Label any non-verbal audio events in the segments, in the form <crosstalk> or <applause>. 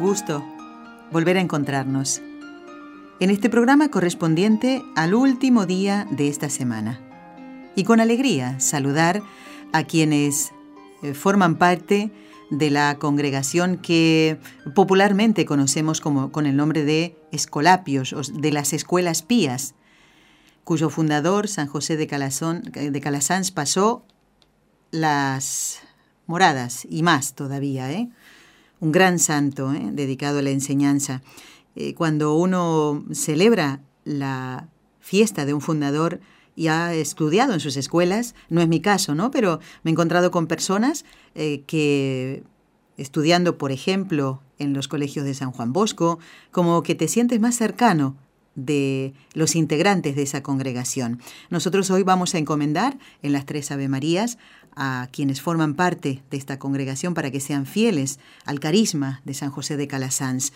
Gusto volver a encontrarnos en este programa correspondiente al último día de esta semana. Y con alegría saludar a quienes eh, forman parte de la congregación que popularmente conocemos como, con el nombre de Escolapios, o de las Escuelas Pías, cuyo fundador, San José de, Calazón, de Calasanz, pasó las moradas y más todavía, ¿eh? Un gran santo ¿eh? dedicado a la enseñanza. Eh, cuando uno celebra la fiesta de un fundador y ha estudiado en sus escuelas, no es mi caso, ¿no? Pero me he encontrado con personas eh, que estudiando, por ejemplo, en los colegios de San Juan Bosco, como que te sientes más cercano de los integrantes de esa congregación. Nosotros hoy vamos a encomendar en las tres Ave Marías a quienes forman parte de esta congregación para que sean fieles al carisma de San José de Calasanz.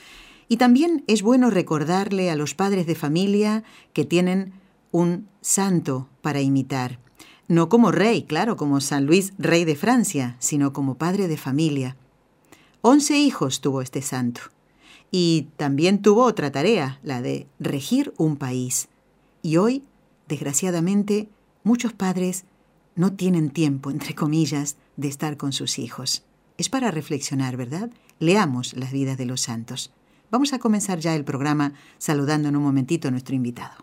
Y también es bueno recordarle a los padres de familia que tienen un santo para imitar. No como rey, claro, como San Luis, rey de Francia, sino como padre de familia. Once hijos tuvo este santo. Y también tuvo otra tarea, la de regir un país. Y hoy, desgraciadamente, muchos padres no tienen tiempo, entre comillas, de estar con sus hijos. Es para reflexionar, ¿verdad? Leamos las vidas de los santos. Vamos a comenzar ya el programa saludando en un momentito a nuestro invitado.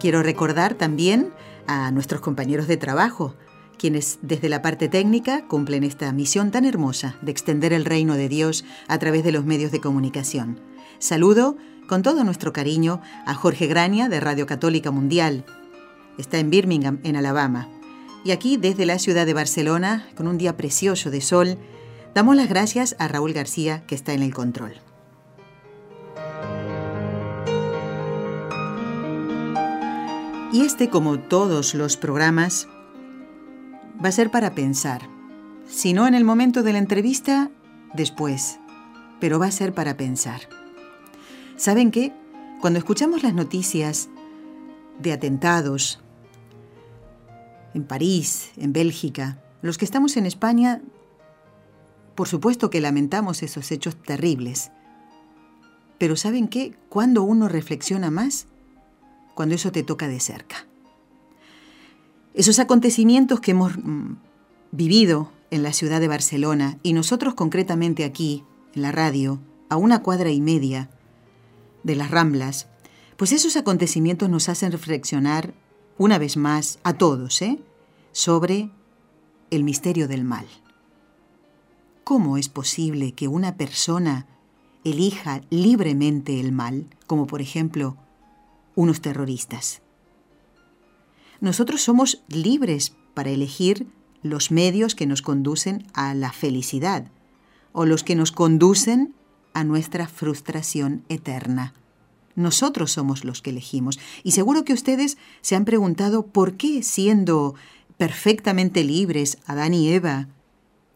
Quiero recordar también a nuestros compañeros de trabajo, quienes desde la parte técnica cumplen esta misión tan hermosa de extender el reino de Dios a través de los medios de comunicación. Saludo con todo nuestro cariño a Jorge Graña de Radio Católica Mundial. Está en Birmingham, en Alabama. Y aquí, desde la ciudad de Barcelona, con un día precioso de sol, damos las gracias a Raúl García, que está en el control. Y este, como todos los programas, va a ser para pensar. Si no en el momento de la entrevista, después. Pero va a ser para pensar. ¿Saben qué? Cuando escuchamos las noticias de atentados en París, en Bélgica, los que estamos en España, por supuesto que lamentamos esos hechos terribles. Pero ¿saben qué? Cuando uno reflexiona más, cuando eso te toca de cerca. Esos acontecimientos que hemos mm, vivido en la ciudad de Barcelona y nosotros concretamente aquí, en la radio, a una cuadra y media, de las Ramblas, pues esos acontecimientos nos hacen reflexionar una vez más a todos ¿eh? sobre el misterio del mal. ¿Cómo es posible que una persona elija libremente el mal, como por ejemplo unos terroristas? Nosotros somos libres para elegir los medios que nos conducen a la felicidad o los que nos conducen a nuestra frustración eterna. Nosotros somos los que elegimos. Y seguro que ustedes se han preguntado por qué, siendo perfectamente libres, Adán y Eva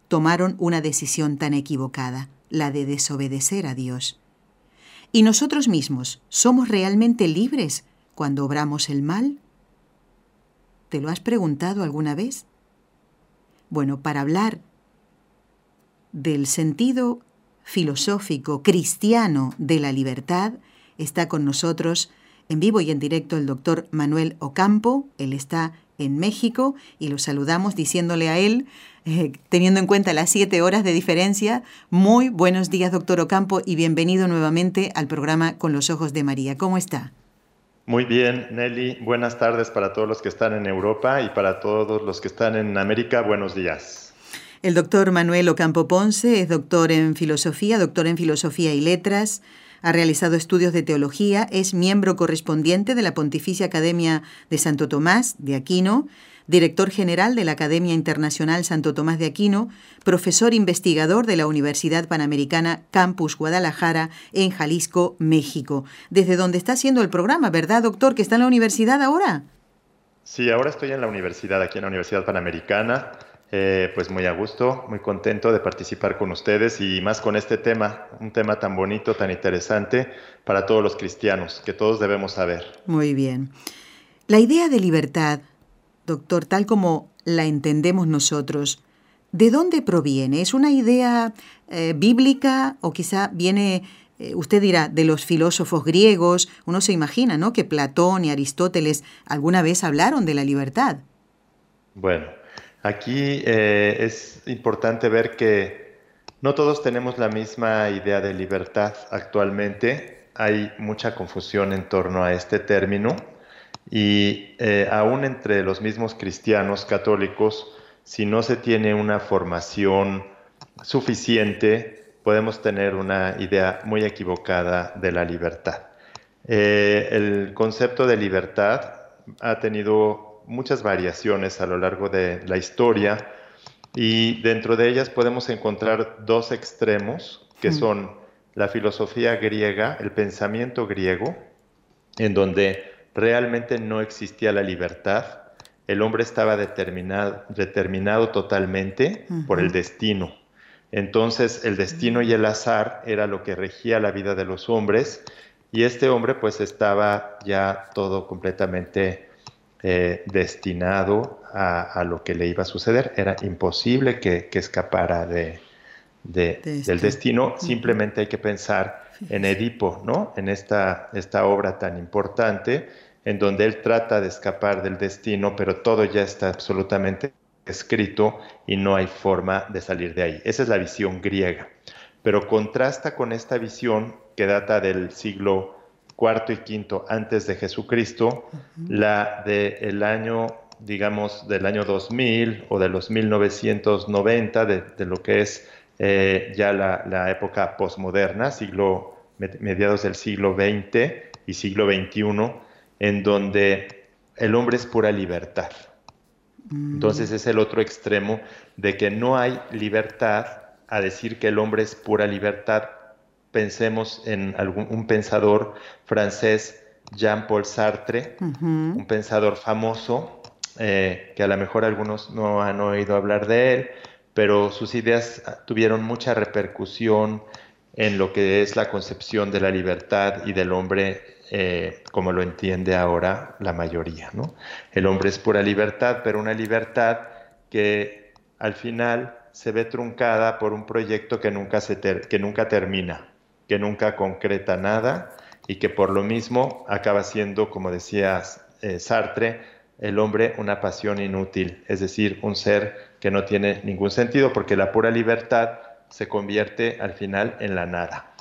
tomaron una decisión tan equivocada, la de desobedecer a Dios. ¿Y nosotros mismos somos realmente libres cuando obramos el mal? ¿Te lo has preguntado alguna vez? Bueno, para hablar del sentido filosófico cristiano de la libertad, está con nosotros en vivo y en directo el doctor Manuel Ocampo. Él está en México y lo saludamos diciéndole a él, eh, teniendo en cuenta las siete horas de diferencia, muy buenos días, doctor Ocampo, y bienvenido nuevamente al programa Con los Ojos de María. ¿Cómo está? Muy bien, Nelly. Buenas tardes para todos los que están en Europa y para todos los que están en América. Buenos días. El doctor Manuel Ocampo Ponce es doctor en filosofía, doctor en filosofía y letras. Ha realizado estudios de teología, es miembro correspondiente de la Pontificia Academia de Santo Tomás de Aquino, director general de la Academia Internacional Santo Tomás de Aquino, profesor investigador de la Universidad Panamericana Campus Guadalajara en Jalisco, México, desde donde está haciendo el programa, ¿verdad, doctor? ¿Que está en la universidad ahora? Sí, ahora estoy en la universidad, aquí en la Universidad Panamericana. Eh, pues muy a gusto, muy contento de participar con ustedes y más con este tema, un tema tan bonito, tan interesante para todos los cristianos, que todos debemos saber. Muy bien. La idea de libertad, doctor, tal como la entendemos nosotros, ¿de dónde proviene? ¿Es una idea eh, bíblica o quizá viene, eh, usted dirá, de los filósofos griegos? Uno se imagina, ¿no? Que Platón y Aristóteles alguna vez hablaron de la libertad. Bueno, Aquí eh, es importante ver que no todos tenemos la misma idea de libertad actualmente. Hay mucha confusión en torno a este término y eh, aún entre los mismos cristianos católicos, si no se tiene una formación suficiente, podemos tener una idea muy equivocada de la libertad. Eh, el concepto de libertad ha tenido muchas variaciones a lo largo de la historia y dentro de ellas podemos encontrar dos extremos que son la filosofía griega, el pensamiento griego, en donde realmente no existía la libertad, el hombre estaba determinado, determinado totalmente por el destino. Entonces el destino y el azar era lo que regía la vida de los hombres y este hombre pues estaba ya todo completamente eh, destinado a, lo que le iba a suceder. Era imposible que, escapara de, del destino. Simplemente hay que pensar en Edipo, ¿no? En esta, esta obra tan importante, en donde él trata de escapar del destino, pero todo ya está absolutamente escrito y no hay forma de salir de ahí. Esa es la visión griega. Pero contrasta con esta visión que data del siglo cuarto y quinto antes de Jesucristo, la del año, digamos, del año 2000 o de los 1990, de, de lo que es eh, ya la, época posmoderna, siglo, mediados del siglo XX y siglo XXI, en donde el hombre es pura libertad. Mm. Entonces es el otro extremo de que no hay libertad a decir que el hombre es pura libertad pensemos en algún, un pensador francés, Jean-Paul Sartre, un pensador famoso, eh, que a lo mejor algunos no han oído hablar de él, pero sus ideas tuvieron mucha repercusión en lo que es la concepción de la libertad y del hombre eh, como lo entiende ahora la mayoría. ¿no? El hombre es pura libertad, pero una libertad que al final se ve truncada por un proyecto que nunca, se que nunca termina que nunca concreta nada y que por lo mismo acaba siendo, como decía eh, Sartre, el hombre una pasión inútil, es decir, un ser que no tiene ningún sentido porque la pura libertad se convierte al final en la nada.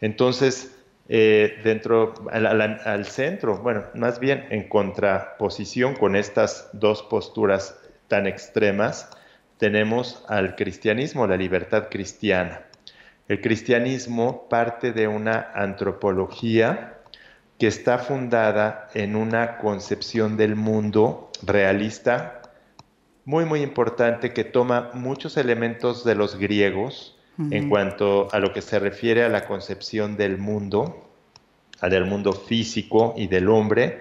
Entonces, eh, dentro, al, centro, bueno, más bien en contraposición con estas dos posturas tan extremas, tenemos al cristianismo, la libertad cristiana. El cristianismo parte de una antropología que está fundada en una concepción del mundo realista muy, muy importante que toma muchos elementos de los griegos en cuanto a lo que se refiere a la concepción del mundo, del mundo físico y del hombre,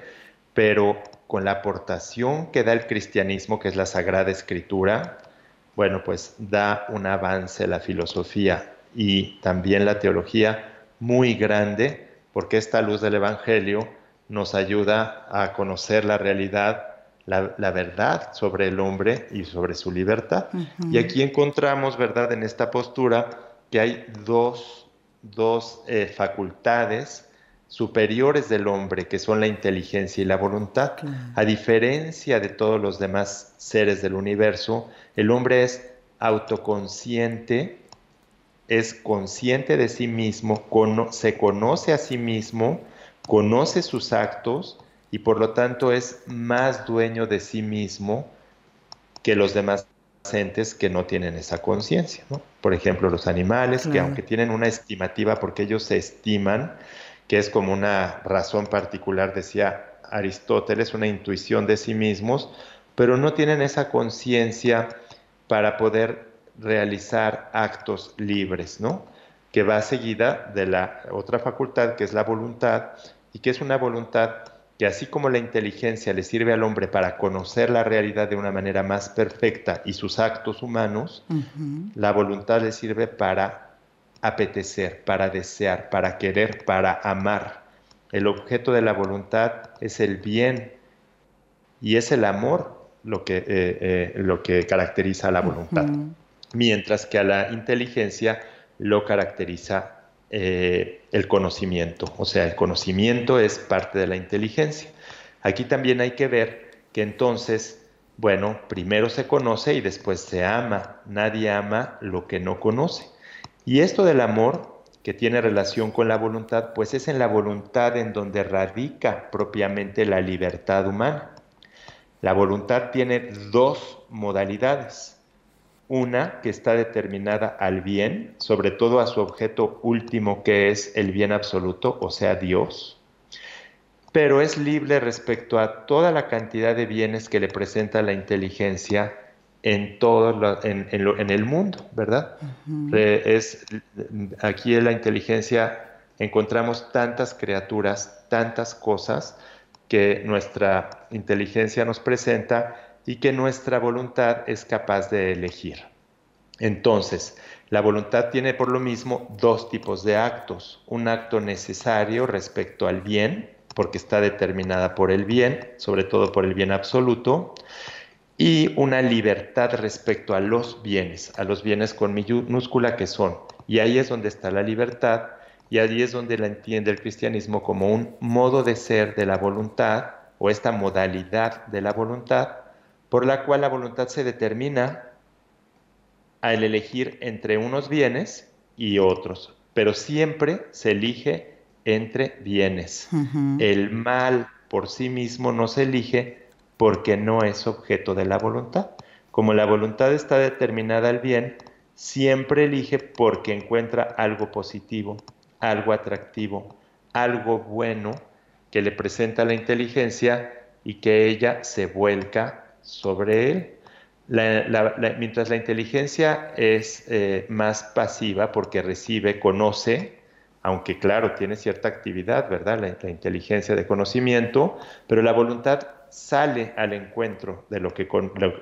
pero con la aportación que da el cristianismo, que es la Sagrada Escritura, bueno, pues da un avance la filosofía y también la teología muy grande, porque esta luz del Evangelio nos ayuda a conocer la realidad, la, verdad sobre el hombre y sobre su libertad. Y aquí encontramos, ¿verdad?, en esta postura que hay dos, eh, facultades superiores del hombre, que son la inteligencia y la voluntad. A diferencia de todos los demás seres del universo, el hombre es autoconsciente es consciente de sí mismo, se conoce a sí mismo, conoce sus actos y por lo tanto es más dueño de sí mismo que los demás entes que no tienen esa conciencia. ¿no? Por ejemplo, los animales, que aunque tienen una estimativa, porque ellos se estiman, que es como una razón particular, decía Aristóteles, una intuición de sí mismos, pero no tienen esa conciencia para poder realizar actos libres, ¿no? Que va seguida de la otra facultad, que es la voluntad, y que es una voluntad que así como la inteligencia le sirve al hombre para conocer la realidad de una manera más perfecta y sus actos humanos, la voluntad le sirve para apetecer, para desear, para querer, para amar. El objeto de la voluntad es el bien y es el amor lo que, eh, eh, lo que caracteriza a la voluntad, mientras que a la inteligencia lo caracteriza eh, el conocimiento. O sea, el conocimiento es parte de la inteligencia. Aquí también hay que ver que entonces, bueno, primero se conoce y después se ama. Nadie ama lo que no conoce. Y esto del amor, que tiene relación con la voluntad, pues es en la voluntad en donde radica propiamente la libertad humana. La voluntad tiene dos modalidades una que está determinada al bien, sobre todo a su objeto último que es el bien absoluto, o sea, Dios, pero es libre respecto a toda la cantidad de bienes que le presenta la inteligencia en todo en, el mundo, ¿verdad? es, aquí en la inteligencia encontramos tantas criaturas, tantas cosas que nuestra inteligencia nos presenta y que nuestra voluntad es capaz de elegir. Entonces, la voluntad tiene por lo mismo dos tipos de actos. Un acto necesario respecto al bien, porque está determinada por el bien, sobre todo por el bien absoluto, y una libertad respecto a los bienes, a los bienes con minúscula que son. Y ahí es donde está la libertad, y ahí es donde la entiende el cristianismo como un modo de ser de la voluntad, o esta modalidad de la voluntad, por la cual la voluntad se determina al elegir entre unos bienes y otros, pero siempre se elige entre bienes. El mal por sí mismo no se elige porque no es objeto de la voluntad. Como la voluntad está determinada al bien, siempre elige porque encuentra algo positivo, algo atractivo, algo bueno que le presenta la inteligencia y que ella se vuelca sobre él. mientras la inteligencia es eh, más pasiva porque recibe, conoce, aunque claro, tiene cierta actividad, ¿verdad? La, inteligencia de conocimiento, pero la voluntad sale al encuentro de lo que,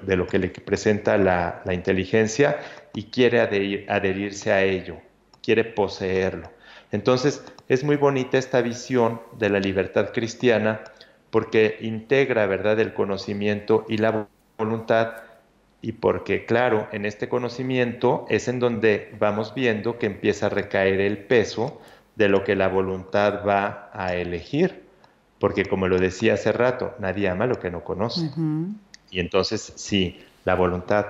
de lo que le presenta la, inteligencia y quiere adherirse a ello, quiere poseerlo. Entonces, es muy bonita esta visión de la libertad cristiana porque integra, ¿verdad?, el conocimiento y la voluntad y porque, claro, en este conocimiento es en donde vamos viendo que empieza a recaer el peso de lo que la voluntad va a elegir. Porque como lo decía hace rato, nadie ama lo que no conoce. Y entonces, si la voluntad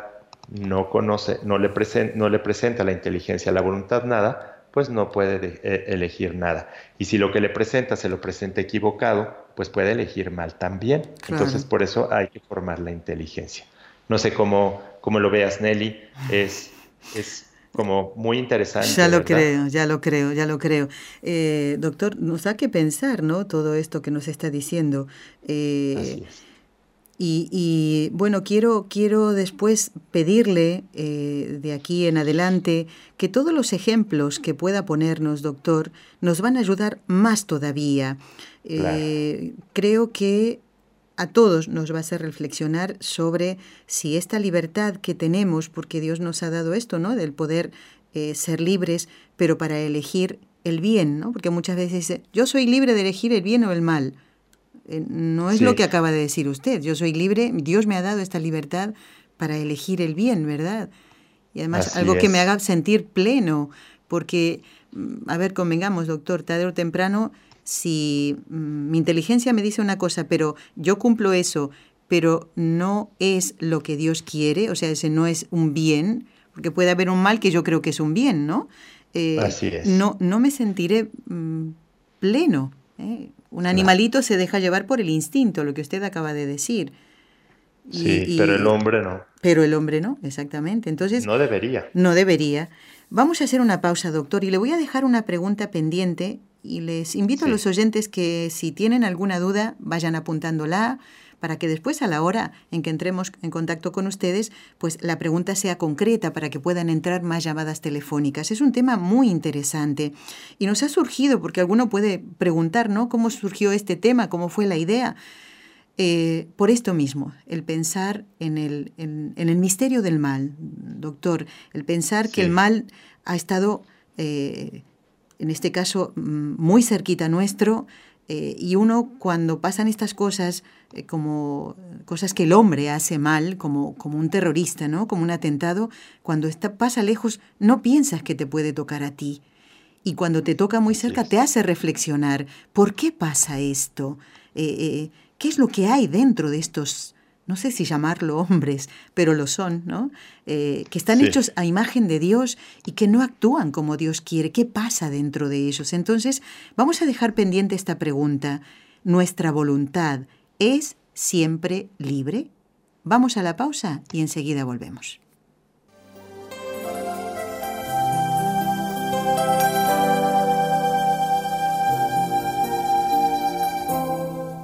no conoce, no le, no le presenta la inteligencia a la voluntad nada, pues no puede eh, elegir nada. Y si lo que le presenta se lo presenta equivocado, pues puede elegir mal también. Entonces, por eso hay que formar la inteligencia. No sé cómo, cómo lo veas, Nelly. Es, es como muy interesante. Ya lo creo, ya lo creo, ya lo creo. Eh, doctor, nos da que pensar, ¿no? Todo esto que nos está diciendo. Eh, Así es. Y, bueno, quiero, quiero después pedirle eh, de aquí en adelante que todos los ejemplos que pueda ponernos, doctor, nos van a ayudar más todavía. Eh, creo que a todos nos va a hacer reflexionar sobre si esta libertad que tenemos, porque Dios nos ha dado esto, ¿no? Del poder eh, ser libres, pero para elegir el bien, ¿no? Porque muchas veces dice, yo soy libre de elegir el bien o el mal. Eh, no es lo que acaba de decir usted. Yo soy libre, Dios me ha dado esta libertad para elegir el bien, ¿verdad? Y además algo que me haga sentir pleno, porque, mm, a ver, convengamos, doctor, tarde o temprano, si mm, mi inteligencia me dice una cosa, pero yo cumplo eso, pero no es lo que Dios quiere, o sea, ese no es un bien, porque puede haber un mal que yo creo que es un bien, ¿no? Eh, Así es. No, no me sentiré mm, pleno. ¿eh? Un animalito se deja llevar por el instinto, lo que usted acaba de decir. sí, pero el hombre no. Pero el hombre no, exactamente. Entonces. No debería. No debería. Vamos a hacer una pausa, doctor, y le voy a dejar una pregunta pendiente y les invito a los oyentes que si tienen alguna duda vayan apuntándola para que después a la hora en que entremos en contacto con ustedes, pues la pregunta sea concreta para que puedan entrar más llamadas telefónicas. Es un tema muy interesante y nos ha surgido, porque alguno puede preguntar, ¿no? ¿Cómo surgió este tema? ¿Cómo fue la idea? Eh, por esto mismo, el pensar en el, en, el, misterio del mal, doctor, el pensar que el mal ha estado, eh, en este caso, mm, muy cerquita nuestro, eh, y uno cuando pasan estas cosas, eh, como cosas que el hombre hace mal, como, como un terrorista, ¿no? Como un atentado, cuando está, pasa lejos, no piensas que te puede tocar a ti. Y cuando te toca muy cerca, te hace reflexionar, ¿por qué pasa esto? Eh, ¿Qué es lo que hay dentro de estos no sé si llamarlo hombres, pero lo son, ¿no? Eh, que están hechos a imagen de Dios y que no actúan como Dios quiere. ¿Qué pasa dentro de ellos? Entonces, vamos a dejar pendiente esta pregunta. ¿Nuestra voluntad es siempre libre? Vamos a la pausa y enseguida volvemos.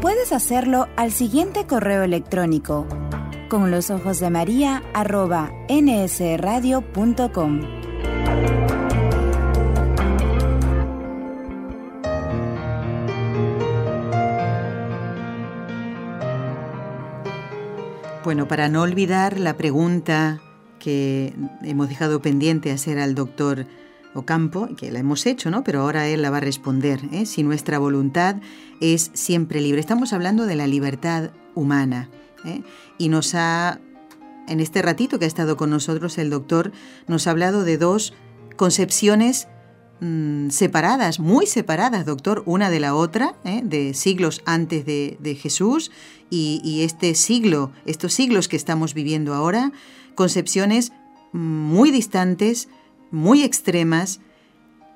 Puedes hacerlo al siguiente correo electrónico con los ojos de María arroba nsradio.com. Bueno, para no olvidar la pregunta que hemos dejado pendiente hacer al doctor Ocampo, que la hemos hecho, ¿no? Pero ahora él la va a responder. ¿eh? Si nuestra voluntad es siempre libre. Estamos hablando de la libertad humana. ¿eh? Y nos ha, en este ratito que ha estado con nosotros el doctor, nos ha hablado de dos concepciones mm, separadas, muy separadas, doctor, una de la otra, ¿eh? de siglos antes de, Jesús y, y, este siglo, estos siglos que estamos viviendo ahora, concepciones mm, muy distantes, muy extremas,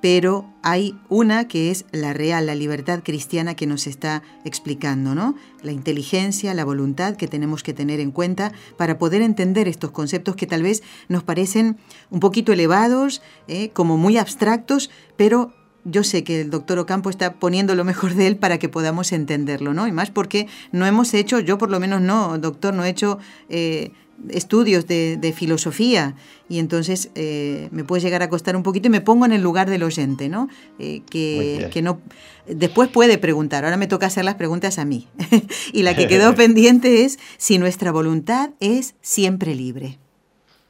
pero hay una que es la real, la libertad cristiana que nos está explicando, ¿no? La inteligencia, la voluntad que tenemos que tener en cuenta para poder entender estos conceptos que tal vez nos parecen un poquito elevados, ¿eh? como muy abstractos, pero yo sé que el doctor Ocampo está poniendo lo mejor de él para que podamos entenderlo, ¿no? Y más porque no hemos hecho, yo por lo menos no, doctor, no he hecho eh, estudios de, filosofía y entonces eh, me puede llegar a costar un poquito y me pongo en el lugar del oyente, ¿no? Eh, que, que, no después puede preguntar, ahora me toca hacer las preguntas a mí. <laughs> y la que quedó <laughs> pendiente es si nuestra voluntad es siempre libre.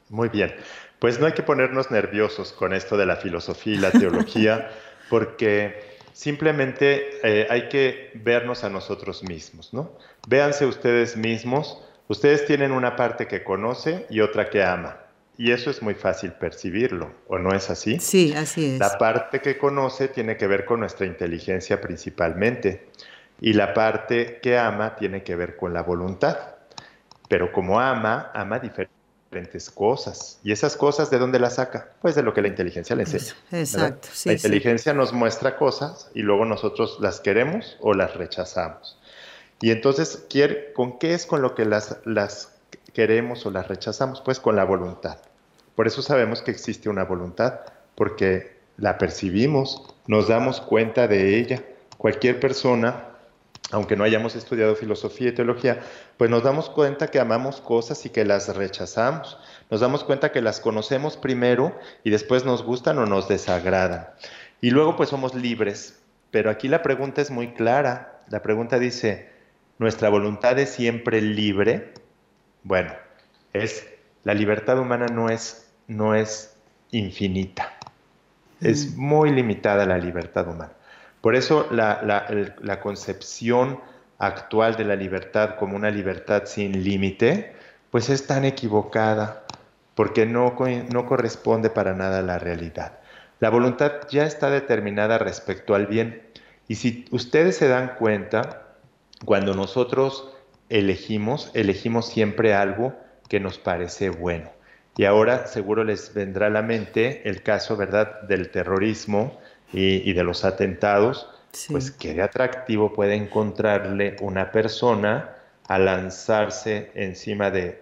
Muy bien, pues no hay que ponernos nerviosos con esto de la filosofía y la teología, <laughs> porque simplemente eh, hay que vernos a nosotros mismos, ¿no? Véanse ustedes mismos Ustedes tienen una parte que conoce y otra que ama. Y eso es muy fácil percibirlo, ¿o no es así? Sí, así es. La parte que conoce tiene que ver con nuestra inteligencia principalmente. Y la parte que ama tiene que ver con la voluntad. Pero como ama, ama diferentes cosas. ¿Y esas cosas de dónde las saca? Pues de lo que la inteligencia le enseña. Exacto. la inteligencia nos muestra cosas y luego nosotros las queremos o las rechazamos. Y entonces, ¿con qué es con lo que las, queremos o las rechazamos? Pues con la voluntad. Por eso sabemos que existe una voluntad, porque la percibimos, nos damos cuenta de ella. Cualquier persona, aunque no hayamos estudiado filosofía y teología, pues nos damos cuenta que amamos cosas y que las rechazamos. Nos damos cuenta que las conocemos primero y después nos gustan o nos desagradan. Y luego pues somos libres. Pero aquí la pregunta es muy clara. La pregunta dice, nuestra voluntad es siempre libre, bueno, es la libertad humana no es, no es infinita, es mm. muy limitada la libertad humana. Por eso la, concepción actual de la libertad como una libertad sin límite, pues es tan equivocada porque no, no corresponde para nada a la realidad. La voluntad ya está determinada respecto al bien. Y si ustedes se dan cuenta, cuando nosotros elegimos, elegimos siempre algo que nos parece bueno. Y ahora seguro les vendrá a la mente el caso, ¿verdad?, del terrorismo y, de los atentados. Pues qué de atractivo puede encontrarle una persona a lanzarse encima de,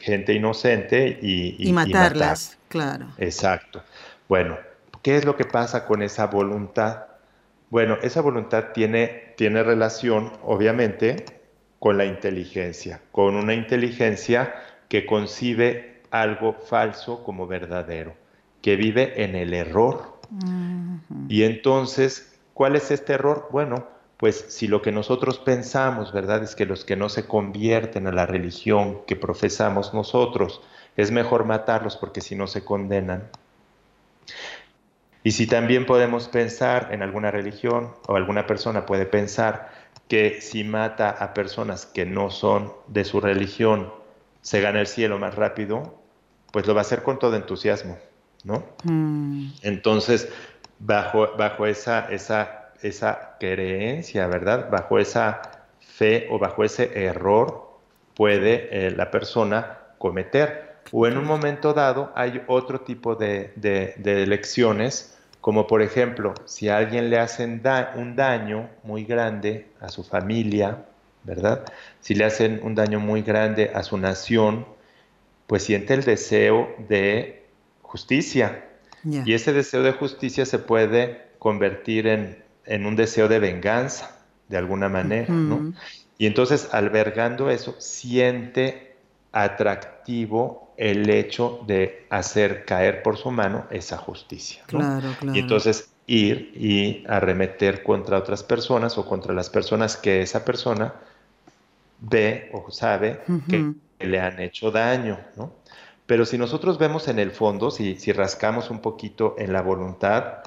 gente inocente y, y, matarlas, claro. Exacto. Bueno, ¿qué es lo que pasa con esa voluntad? Bueno, esa voluntad tiene, tiene relación, obviamente, con la inteligencia, con una inteligencia que concibe algo falso como verdadero, que vive en el error. Y entonces, ¿cuál es este error? Bueno, pues si lo que nosotros pensamos, ¿verdad? Es que los que no se convierten a la religión que profesamos nosotros, es mejor matarlos porque si no se condenan. Y si también podemos pensar en alguna religión o alguna persona puede pensar que si mata a personas que no son de su religión, se gana el cielo más rápido, pues lo va a hacer con todo entusiasmo, ¿no? Mm. Entonces, bajo, bajo esa, esa, esa creencia, ¿verdad? Bajo esa fe o bajo ese error puede eh, la persona cometer. O en un momento dado hay otro tipo de, de, lecciones, como por ejemplo, si a alguien le hacen un daño muy grande a su familia, ¿verdad? Si le hacen un daño muy grande a su nación, pues siente el deseo de justicia. Y ese deseo de justicia se puede convertir en, en un deseo de venganza, de alguna manera, ¿no? Y entonces, albergando eso, siente atractivo el hecho de hacer caer por su mano esa justicia. Claro, claro. Y entonces ir y arremeter contra otras personas o contra las personas que esa persona ve o sabe que le han hecho daño, ¿no? Pero si nosotros vemos en el fondo, si, si rascamos un poquito en la voluntad,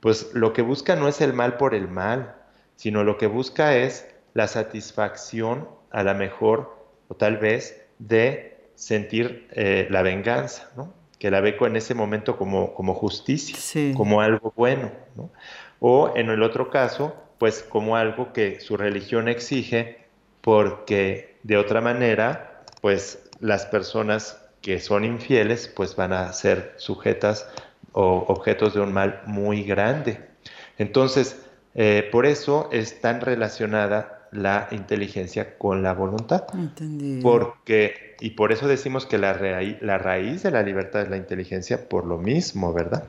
pues lo que busca no es el mal por el mal, sino lo que busca es la satisfacción, a la mejor, o tal vez, de sentir eh, la venganza, ¿no? que la ve en ese momento como, como justicia, como algo bueno. ¿no? O en el otro caso, pues como algo que su religión exige porque de otra manera, pues las personas que son infieles, pues van a ser sujetas o objetos de un mal muy grande. Entonces, eh, por eso es tan relacionada la inteligencia con la voluntad. Porque, y por eso decimos que la, la raíz de la libertad es la inteligencia por lo mismo, ¿verdad?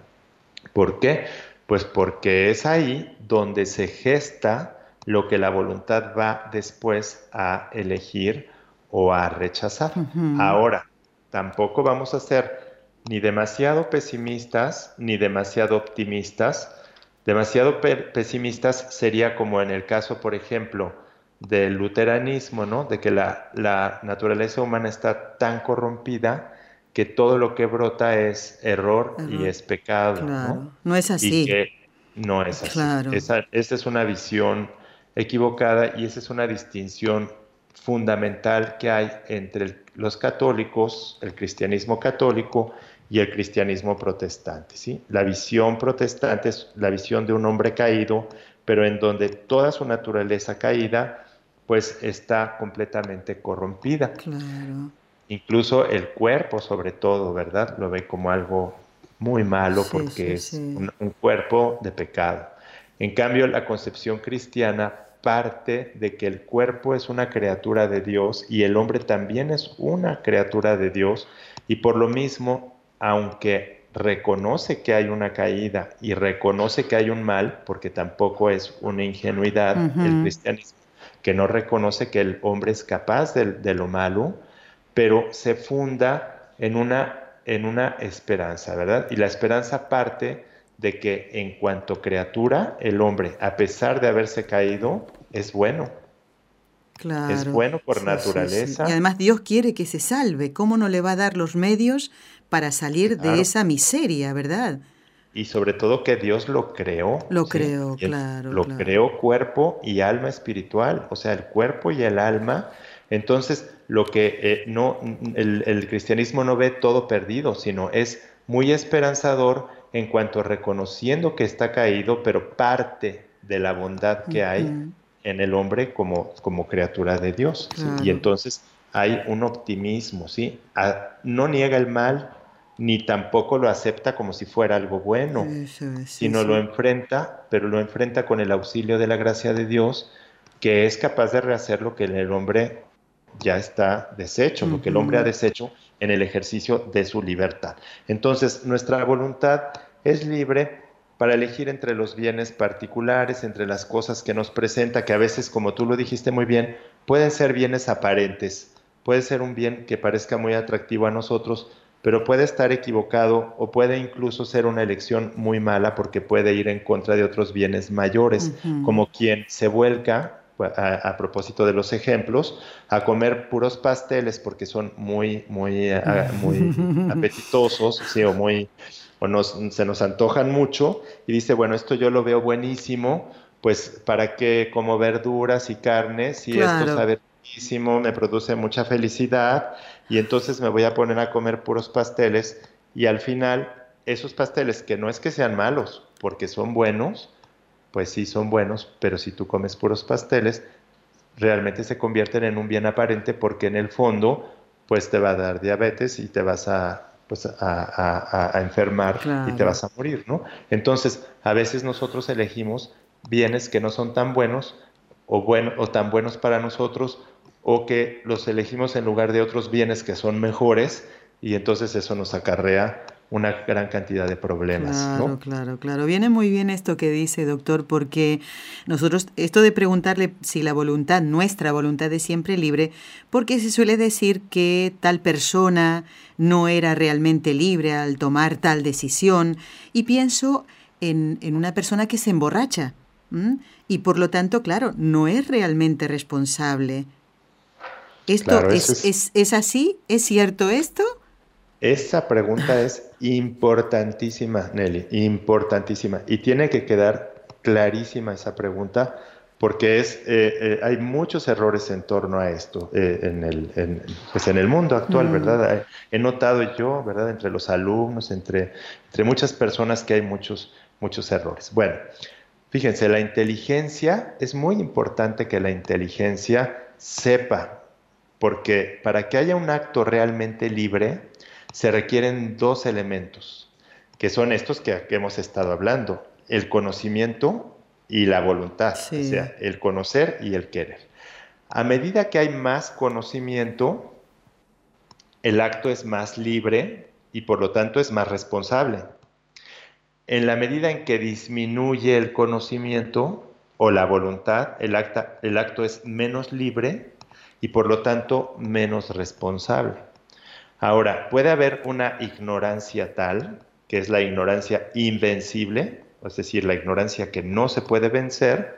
¿Por qué? Pues porque es ahí donde se gesta lo que la voluntad va después a elegir o a rechazar. Ahora, tampoco vamos a ser ni demasiado pesimistas ni demasiado optimistas. Demasiado pesimistas sería como en el caso, por ejemplo, del luteranismo, ¿no? De que la, naturaleza humana está tan corrompida que todo lo que brota es error, y es pecado, ¿no? No es así. Y que no es así. Claro. Esa, esa es una visión equivocada y esa es una distinción fundamental que hay entre los católicos, el cristianismo católico y el cristianismo protestante. ¿sí? La visión protestante es la visión de un hombre caído, pero en donde toda su naturaleza caída pues está completamente corrompida. Claro. Incluso el cuerpo, sobre todo, ¿verdad? Lo ve como algo muy malo porque es un, cuerpo de pecado. En cambio, la concepción cristiana parte de que el cuerpo es una criatura de Dios y el hombre también es una criatura de Dios y por lo mismo, aunque reconoce que hay una caída y reconoce que hay un mal, porque tampoco es una ingenuidad el cristianismo, que no reconoce que el hombre es capaz de, de lo malo, pero se funda en una, en una esperanza, ¿verdad? Y la esperanza parte de que en cuanto criatura, el hombre, a pesar de haberse caído, es bueno. Claro, es bueno por naturaleza. Y además Dios quiere que se salve. ¿Cómo no le va a dar los medios para salir de esa miseria, verdad? Y sobre todo que Dios lo creó. Lo creó, claro. Lo creó cuerpo y alma espiritual. O sea, el cuerpo y el alma Entonces, lo que eh, no, el, cristianismo no ve todo perdido, sino es muy esperanzador en cuanto reconociendo que está caído, pero parte de la bondad que hay en el hombre como, como criatura de Dios. Y entonces hay un optimismo, ¿sí? no niega el mal, ni tampoco lo acepta como si fuera algo bueno, sino lo enfrenta, pero lo enfrenta con el auxilio de la gracia de Dios, que es capaz de rehacer lo que el hombre ya está deshecho, lo que el hombre ha deshecho en el ejercicio de su libertad. Entonces, nuestra voluntad es libre para elegir entre los bienes particulares, entre las cosas que nos presenta, que a veces, como tú lo dijiste muy bien, pueden ser bienes aparentes, puede ser un bien que parezca muy atractivo a nosotros, pero puede estar equivocado o puede incluso ser una elección muy mala porque puede ir en contra de otros bienes mayores, como quien se vuelca, a, propósito de los ejemplos, a comer puros pasteles porque son muy, muy, muy <laughs> apetitosos, sí, o muy, o nos, se nos antojan mucho, y dice, bueno, esto yo lo veo buenísimo, pues para qué como verduras y carnes, si esto sabe me produce mucha felicidad y entonces me voy a poner a comer puros pasteles y al final esos pasteles que no es que sean malos, porque son buenos, pues sí son buenos, pero si tú comes puros pasteles, realmente se convierten en un bien aparente porque en el fondo pues te va a dar diabetes y te vas a pues a, enfermar y te vas a morir, ¿no? Entonces, a veces nosotros elegimos bienes que no son tan buenos o, bueno, o tan buenos para nosotros o que los elegimos en lugar de otros bienes que son mejores y entonces eso nos acarrea una gran cantidad de problemas. Claro, claro, claro. Viene muy bien esto que dice, doctor, porque nosotros, esto de preguntarle si la voluntad, nuestra voluntad es siempre libre, porque se suele decir que tal persona no era realmente libre al tomar tal decisión, y pienso en, en una persona que se emborracha, y por lo tanto, claro, no es realmente responsable ¿Esto es, es, así? ¿Es cierto esto? Esa pregunta es importantísima, Nelly, importantísima. Y tiene que quedar clarísima esa pregunta porque es, eh, eh, hay muchos errores en torno a esto eh, en, el, en, pues en el mundo actual, mm. ¿verdad? He notado yo, ¿verdad? Entre los alumnos, entre, entre muchas personas que hay muchos, muchos errores. Bueno, fíjense, la inteligencia, es muy importante que la inteligencia sepa porque para que haya un acto realmente libre se requieren dos elementos, que son estos que, hemos estado hablando, el conocimiento y la voluntad, o sea, el conocer y el querer. A medida que hay más conocimiento, el acto es más libre y por lo tanto es más responsable. En la medida en que disminuye el conocimiento o la voluntad, el, el acto es menos libre y por lo tanto menos responsable. Ahora, puede haber una ignorancia tal, que es la ignorancia invencible, es decir, la ignorancia que no se puede vencer,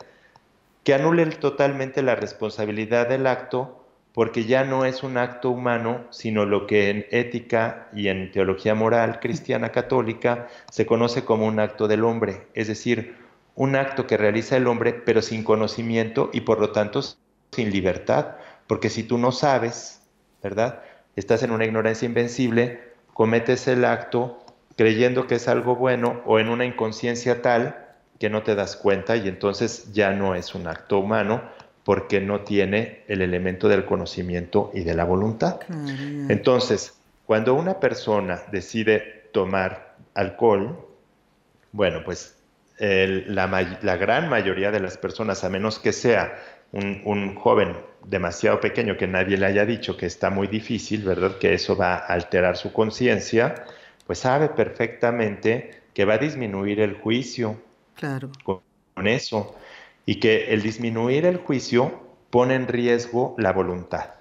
que anule totalmente la responsabilidad del acto porque ya no es un acto humano, sino lo que en ética y en teología moral cristiana católica se conoce como un acto del hombre, es decir, un acto que realiza el hombre pero sin conocimiento y por lo tanto sin libertad, porque si tú no sabes, ¿verdad? Estás en una ignorancia invencible, cometes el acto creyendo que es algo bueno o en una inconsciencia tal que no te das cuenta y entonces ya no es un acto humano porque no tiene el elemento del conocimiento y de la voluntad. Entonces, cuando una persona decide tomar alcohol, bueno, pues la, la, gran mayoría de las personas, a menos que sea un, joven demasiado pequeño que nadie le haya dicho que está muy difícil, ¿verdad? Que eso va a alterar su conciencia, pues sabe perfectamente que va a disminuir el juicio. Claro. Con, eso. Y que el disminuir el juicio pone en riesgo la voluntad.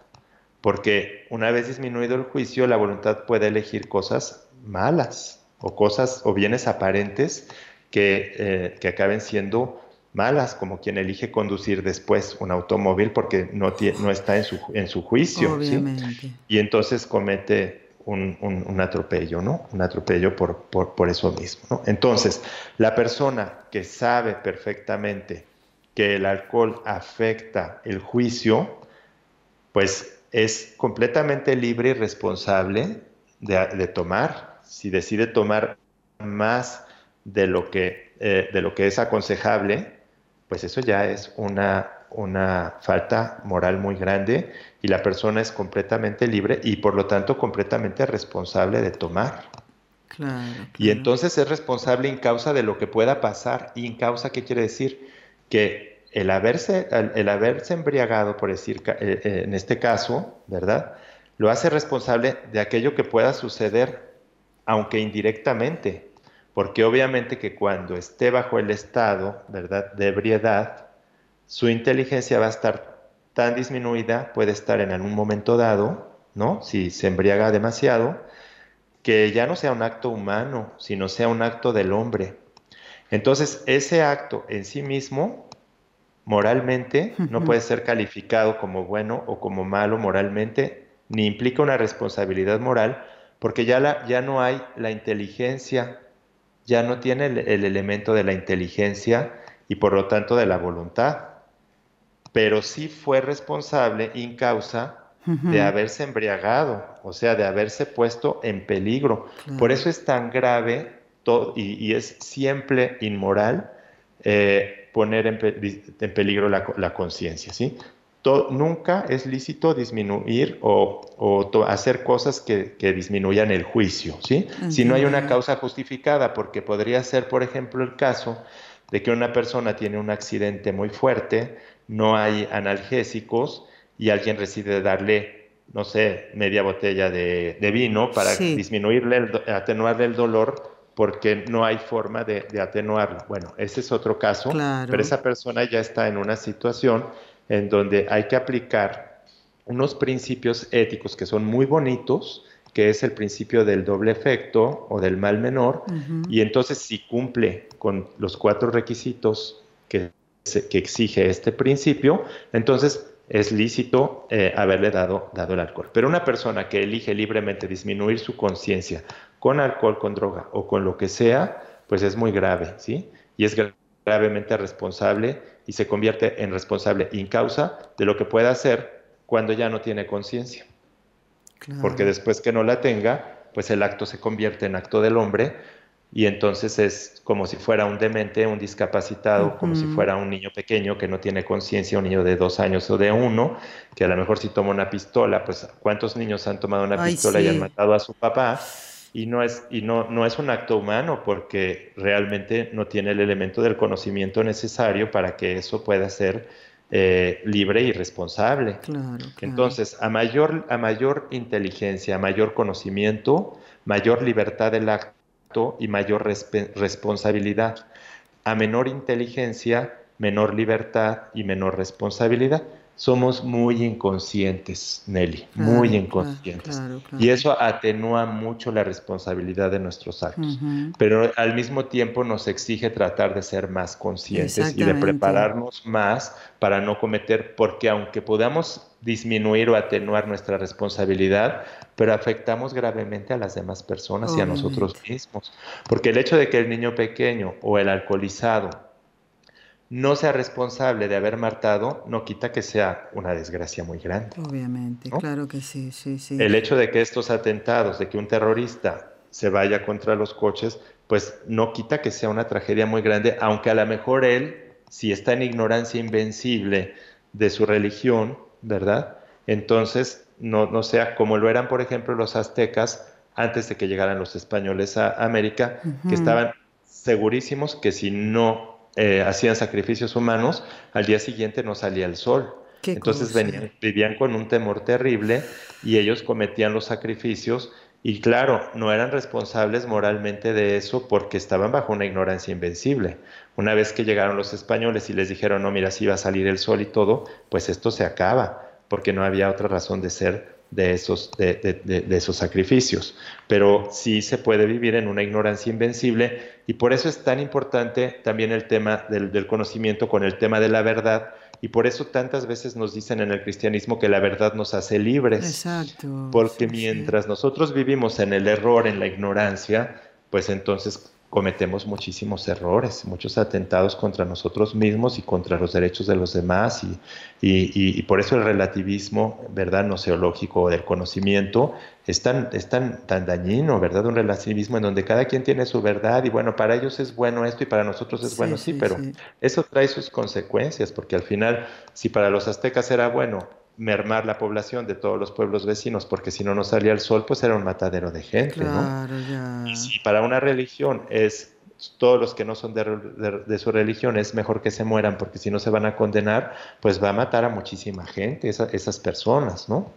Porque una vez disminuido el juicio, la voluntad puede elegir cosas malas o cosas o bienes aparentes que, eh, que acaben siendo malas, como quien elige conducir después un automóvil porque no, no está en su, en su juicio. Y entonces comete un, atropello, ¿no? Un atropello por, por, eso mismo. Entonces, la persona que sabe perfectamente que el alcohol afecta el juicio, pues es completamente libre y responsable de, tomar. Si decide tomar más de lo que, eh, de lo que es aconsejable, pues eso ya es una, una falta moral muy grande y la persona es completamente libre y por lo tanto completamente responsable de tomar. Y entonces es responsable en causa de lo que pueda pasar. ¿Y en causa qué quiere decir? Que el haberse, el, haberse embriagado, por decir, eh, eh, en este caso, ¿verdad? Lo hace responsable de aquello que pueda suceder, aunque indirectamente. Porque obviamente que cuando esté bajo el estado, ¿verdad?, de ebriedad, su inteligencia va a estar tan disminuida, puede estar en algún momento dado, ¿no? Si se embriaga demasiado, que ya no sea un acto humano, sino sea un acto del hombre. Entonces, ese acto en sí mismo, moralmente, no puede ser calificado como bueno o como malo moralmente, ni implica una responsabilidad moral, porque ya, la, ya no hay la inteligencia, ya no tiene el, el elemento de la inteligencia y por lo tanto de la voluntad pero sí fue responsable in causa de haberse embriagado, o sea, de haberse puesto en peligro. Por eso es tan grave todo, y, es siempre inmoral eh, poner en, peligro la, conciencia, ¿sí? Nunca es lícito disminuir o, hacer cosas que, disminuyan el juicio, ¿sí? Si no hay una causa justificada, porque podría ser, por ejemplo, el caso de que una persona tiene un accidente muy fuerte, no hay analgésicos y alguien decide darle, no sé, media botella de, vino para disminuirle, atenuarle el dolor porque no hay forma de, atenuarlo. Bueno, ese es otro caso, pero esa persona ya está en una situación en donde hay que aplicar unos principios éticos que son muy bonitos, que es el principio del doble efecto o del mal menor, y entonces si cumple con los cuatro requisitos que que exige este principio, entonces es lícito eh, haberle dado, dado el alcohol. Pero una persona que elige libremente disminuir su conciencia con alcohol, con droga o con lo que sea, pues es muy grave, ¿sí? Y es gravemente responsable y se convierte en responsable in causa de lo que pueda hacer cuando ya no tiene conciencia. Porque después que no la tenga, pues el acto se convierte en acto del hombre y entonces es como si fuera un demente, un discapacitado, como si fuera un niño pequeño que no tiene conciencia, un niño de dos años o de uno, que a lo mejor si toma una pistola, pues ¿cuántos niños han tomado una pistola y han matado a su papá? Y no es, y no, no es un acto humano porque realmente no tiene el elemento del conocimiento necesario para que eso pueda ser eh, libre y responsable. Entonces, a mayor, a mayor inteligencia, a mayor conocimiento, mayor libertad del acto y mayor responsabilidad. A menor inteligencia, menor libertad y menor responsabilidad. Somos muy inconscientes, Nelly, muy inconscientes. y eso atenúa mucho la responsabilidad de nuestros actos. Pero al mismo tiempo nos exige tratar de ser más conscientes y de prepararnos más para no cometer, porque aunque podamos disminuir o atenuar nuestra responsabilidad, pero afectamos gravemente a las demás personas y a nosotros mismos. Porque el hecho de que el niño pequeño o el alcoholizado no sea responsable de haber matado, no quita que sea una desgracia muy grande. Obviamente, claro que sí, sí, sí. El hecho de que estos atentados, de que un terrorista se vaya contra los coches, pues no quita que sea una tragedia muy grande, aunque a lo mejor él, si está en ignorancia invencible de su religión, ¿verdad? Entonces no, sea como lo eran, por ejemplo, los aztecas antes de que llegaran los españoles a América, que estaban segurísimos que si no eh, hacían sacrificios humanos, al día siguiente no salía el sol. Entonces venían, vivían con un temor terrible y ellos cometían los sacrificios y claro, no eran responsables moralmente de eso porque estaban bajo una ignorancia invencible. Una vez que llegaron los españoles y les dijeron, no, mira, si va a salir el sol y todo, pues esto se acaba porque no había otra razón de ser de esos, de, esos sacrificios. Pero sí se puede vivir en una ignorancia invencible y por eso es tan importante también el tema del, conocimiento con el tema de la verdad y por eso tantas veces nos dicen en el cristianismo que la verdad nos hace libres. Exacto. Porque mientras nosotros vivimos en el error, en la ignorancia, pues entonces cometemos muchísimos errores, muchos atentados contra nosotros mismos y contra los derechos de los demás y, y, por eso el relativismo, ¿verdad?, noceológico del conocimiento es tan, es tan, tan dañino, ¿verdad?, un relativismo en donde cada quien tiene su verdad y bueno, para ellos es bueno esto y para nosotros es bueno, sí, pero eso trae sus consecuencias porque al final, si para los aztecas era bueno, mermar la población de todos los pueblos vecinos, porque si no nos salía el sol, pues era un matadero de gente, claro, ¿no? Y si para una religión es todos los que no son de, su religión es mejor que se mueran, porque si no se van a condenar, pues va a matar a muchísima gente, esas personas, ¿no?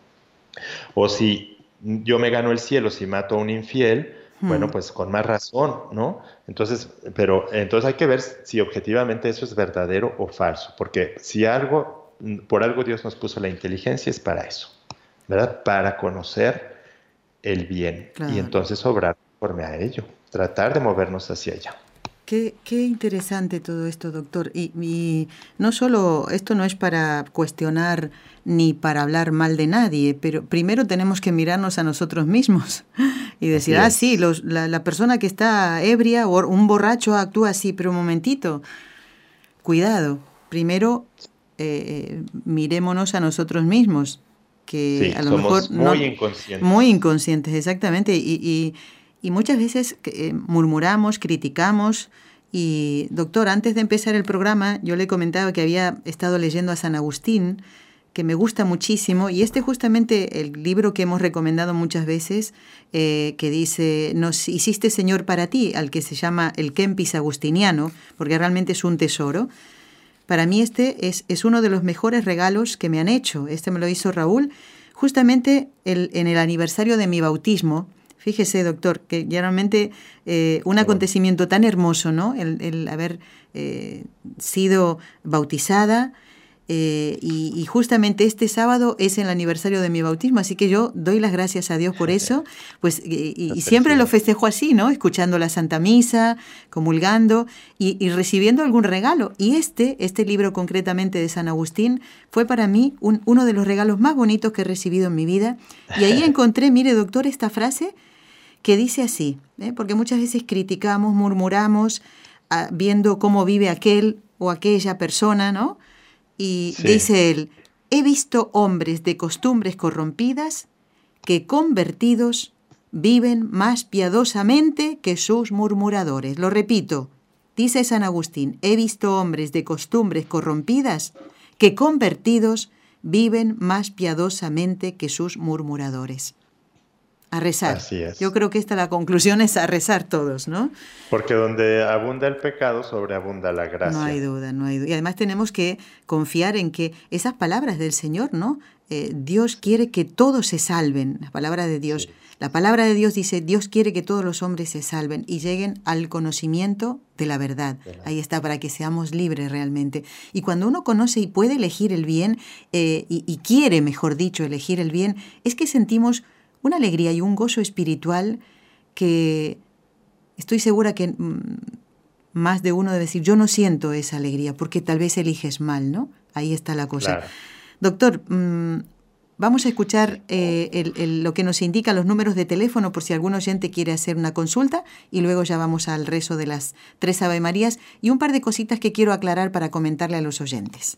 O si yo me gano el cielo si mato a un infiel, bueno, hmm. pues con más razón, ¿no? Entonces, pero entonces hay que ver si objetivamente eso es verdadero o falso, porque si algo por algo Dios nos puso la inteligencia, es para eso, ¿verdad? Para conocer el bien y entonces obrar conforme a ello, tratar de movernos hacia allá. Qué, qué interesante todo esto, doctor. Y, no solo, esto no es para cuestionar ni para hablar mal de nadie, pero primero tenemos que mirarnos a nosotros mismos <laughs> y decir, ah, sí, la, la, persona que está ebria o un borracho actúa así, pero un momentito, cuidado. Primero eh, mirémonos a nosotros mismos, que a lo mejor... Muy inconscientes. Muy inconscientes, exactamente. Y, muchas veces eh, murmuramos, criticamos. Y doctor, antes de empezar el programa, yo le comentaba que había estado leyendo a San Agustín, que me gusta muchísimo, y este justamente el libro que hemos recomendado muchas veces, eh, que dice, nos hiciste Señor para ti, al que se llama el Kempis Agustiniano, porque realmente es un tesoro, para mí este es, es, uno de los mejores regalos que me han hecho. Este me lo hizo Raúl justamente el, en el aniversario de mi bautismo. Fíjese, doctor, que realmente eh, un acontecimiento tan hermoso, ¿no? El, haber eh, sido bautizada, eh, y, justamente este sábado es el aniversario de mi bautismo, así que yo doy las gracias a Dios por eso, pues y, siempre lo festejo así, ¿no? Escuchando la Santa Misa, comulgando y, recibiendo algún regalo. Y este, este libro concretamente de San Agustín, fue para mí uno de los regalos más bonitos que he recibido en mi vida. Y ahí <laughs> encontré, mire doctor, esta frase que dice así, ¿eh? porque muchas veces criticamos, murmuramos, ah, viendo cómo vive aquel o aquella persona, ¿no? Y dice él, he visto hombres de costumbres corrompidas que convertidos viven más piadosamente que sus murmuradores. Lo repito, dice San Agustín, he visto hombres de costumbres corrompidas que convertidos viven más piadosamente que sus murmuradores a rezar. Así es. Yo creo que esta la conclusión es a rezar todos, ¿no? Porque donde abunda el pecado, sobreabunda la gracia. No hay duda, no hay duda. Y además tenemos que confiar en que esas palabras del Señor, ¿no? Eh, Dios quiere que todos se salven, la palabra de Dios. La palabra de Dios dice, Dios quiere que todos los hombres se salven y lleguen al conocimiento de la verdad. Ahí está, para que seamos libres realmente. Y cuando uno conoce y puede elegir el bien, eh, y quiere, mejor dicho, elegir el bien, es que sentimos una alegría y un gozo espiritual que estoy segura que mm, más de uno debe decir, yo no siento esa alegría, porque tal vez eliges mal, ¿no? Ahí está la cosa. Doctor, mm, vamos a escuchar eh, lo que nos indica los números de teléfono por si algún oyente quiere hacer una consulta y luego ya vamos al rezo de las tres Ave Marías y un par de cositas que quiero aclarar para comentarle a los oyentes.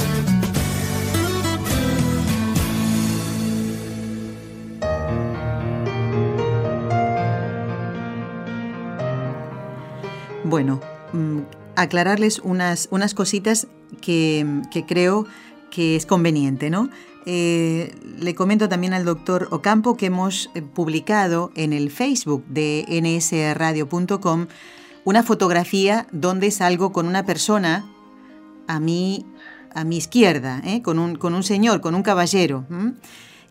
Bueno, mm, aclararles unas, unas cositas que, creo que es conveniente, ¿no? Eh, le comento también al doctor Ocampo que hemos eh, publicado en el Facebook de nsradio.com una fotografía donde salgo con una persona a mi, a mi izquierda, ¿eh? con, un, con, un, señor, con un caballero.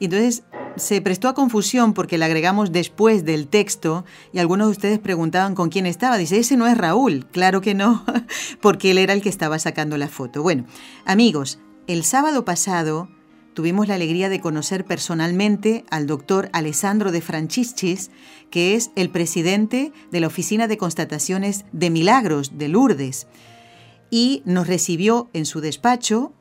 Entonces se prestó a confusión porque la agregamos después del texto y algunos de ustedes preguntaban con quién estaba. Dice, ese no es Raúl. Claro que no, <laughs> porque él era el que estaba sacando la foto. Bueno, amigos, el sábado pasado tuvimos la alegría de conocer personalmente al doctor Alessandro de Franciscis, que es el presidente de la Oficina de Constataciones de Milagros de Lourdes, y nos recibió en su despacho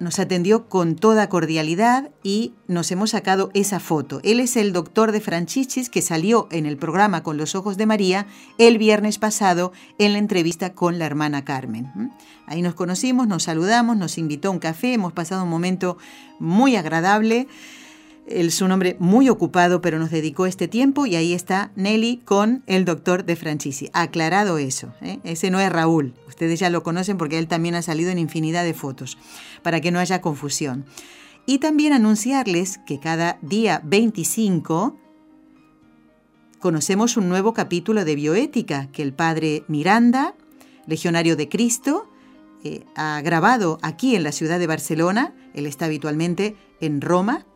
nos atendió con toda cordialidad y nos hemos sacado esa foto. Él es el doctor de Franchichis que salió en el programa Con los Ojos de María el viernes pasado en la entrevista con la hermana Carmen. Ahí nos conocimos, nos saludamos, nos invitó a un café, hemos pasado un momento muy agradable es un hombre muy ocupado, pero nos dedicó este tiempo y ahí está Nelly con el doctor de Franchisi. Aclarado eso, ¿eh? ese no es Raúl. Ustedes ya lo conocen porque él también ha salido en infinidad de fotos, para que no haya confusión. Y también anunciarles que cada día 25 conocemos un nuevo capítulo de bioética que el padre Miranda, legionario de Cristo, eh, ha grabado aquí en la ciudad de Barcelona. Él está habitualmente en Roma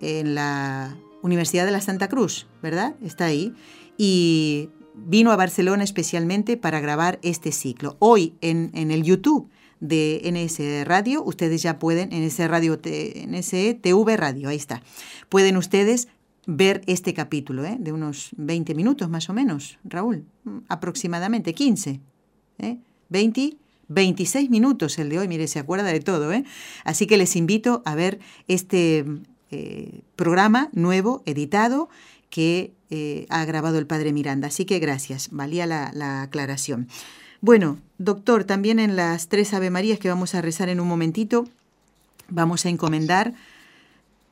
en la Universidad de la Santa Cruz, ¿verdad? Está ahí. Y vino a Barcelona especialmente para grabar este ciclo. Hoy en, el YouTube de NS Radio, ustedes ya pueden, NS Radio, NSTV Radio, ahí está. Pueden ustedes ver este capítulo, ¿eh? de unos 20 minutos más o menos, Raúl, aproximadamente 15, ¿eh? 20, 26 minutos el de hoy, mire, se acuerda de todo, ¿eh? Así que les invito a ver este, eh, programa nuevo, editado, que eh, ha grabado el padre Miranda. Así que gracias, valía la, aclaración. Bueno, doctor, también en las tres Ave Marías que vamos a rezar en un momentito, vamos a encomendar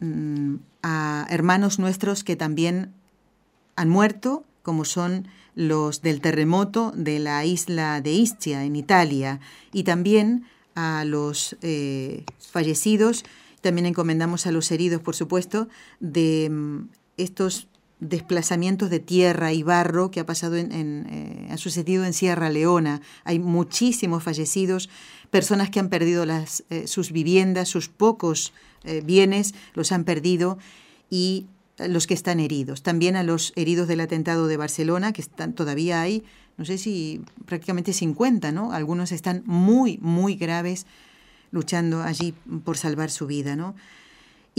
mm, a hermanos nuestros que también han muerto, como son los del terremoto de la isla de Istia, en Italia, y también a los eh, fallecidos también encomendamos a los heridos, por supuesto, de mm, estos desplazamientos de tierra y barro que ha pasado en, eh, ha sucedido en Sierra Leona. Hay muchísimos fallecidos, personas que han perdido las, eh, sus viviendas, sus pocos eh, bienes, los han perdido y los que están heridos. También a los heridos del atentado de Barcelona, que están todavía hay, no sé si prácticamente 50, ¿no? Algunos están muy, muy graves luchando allí por salvar su vida, ¿no?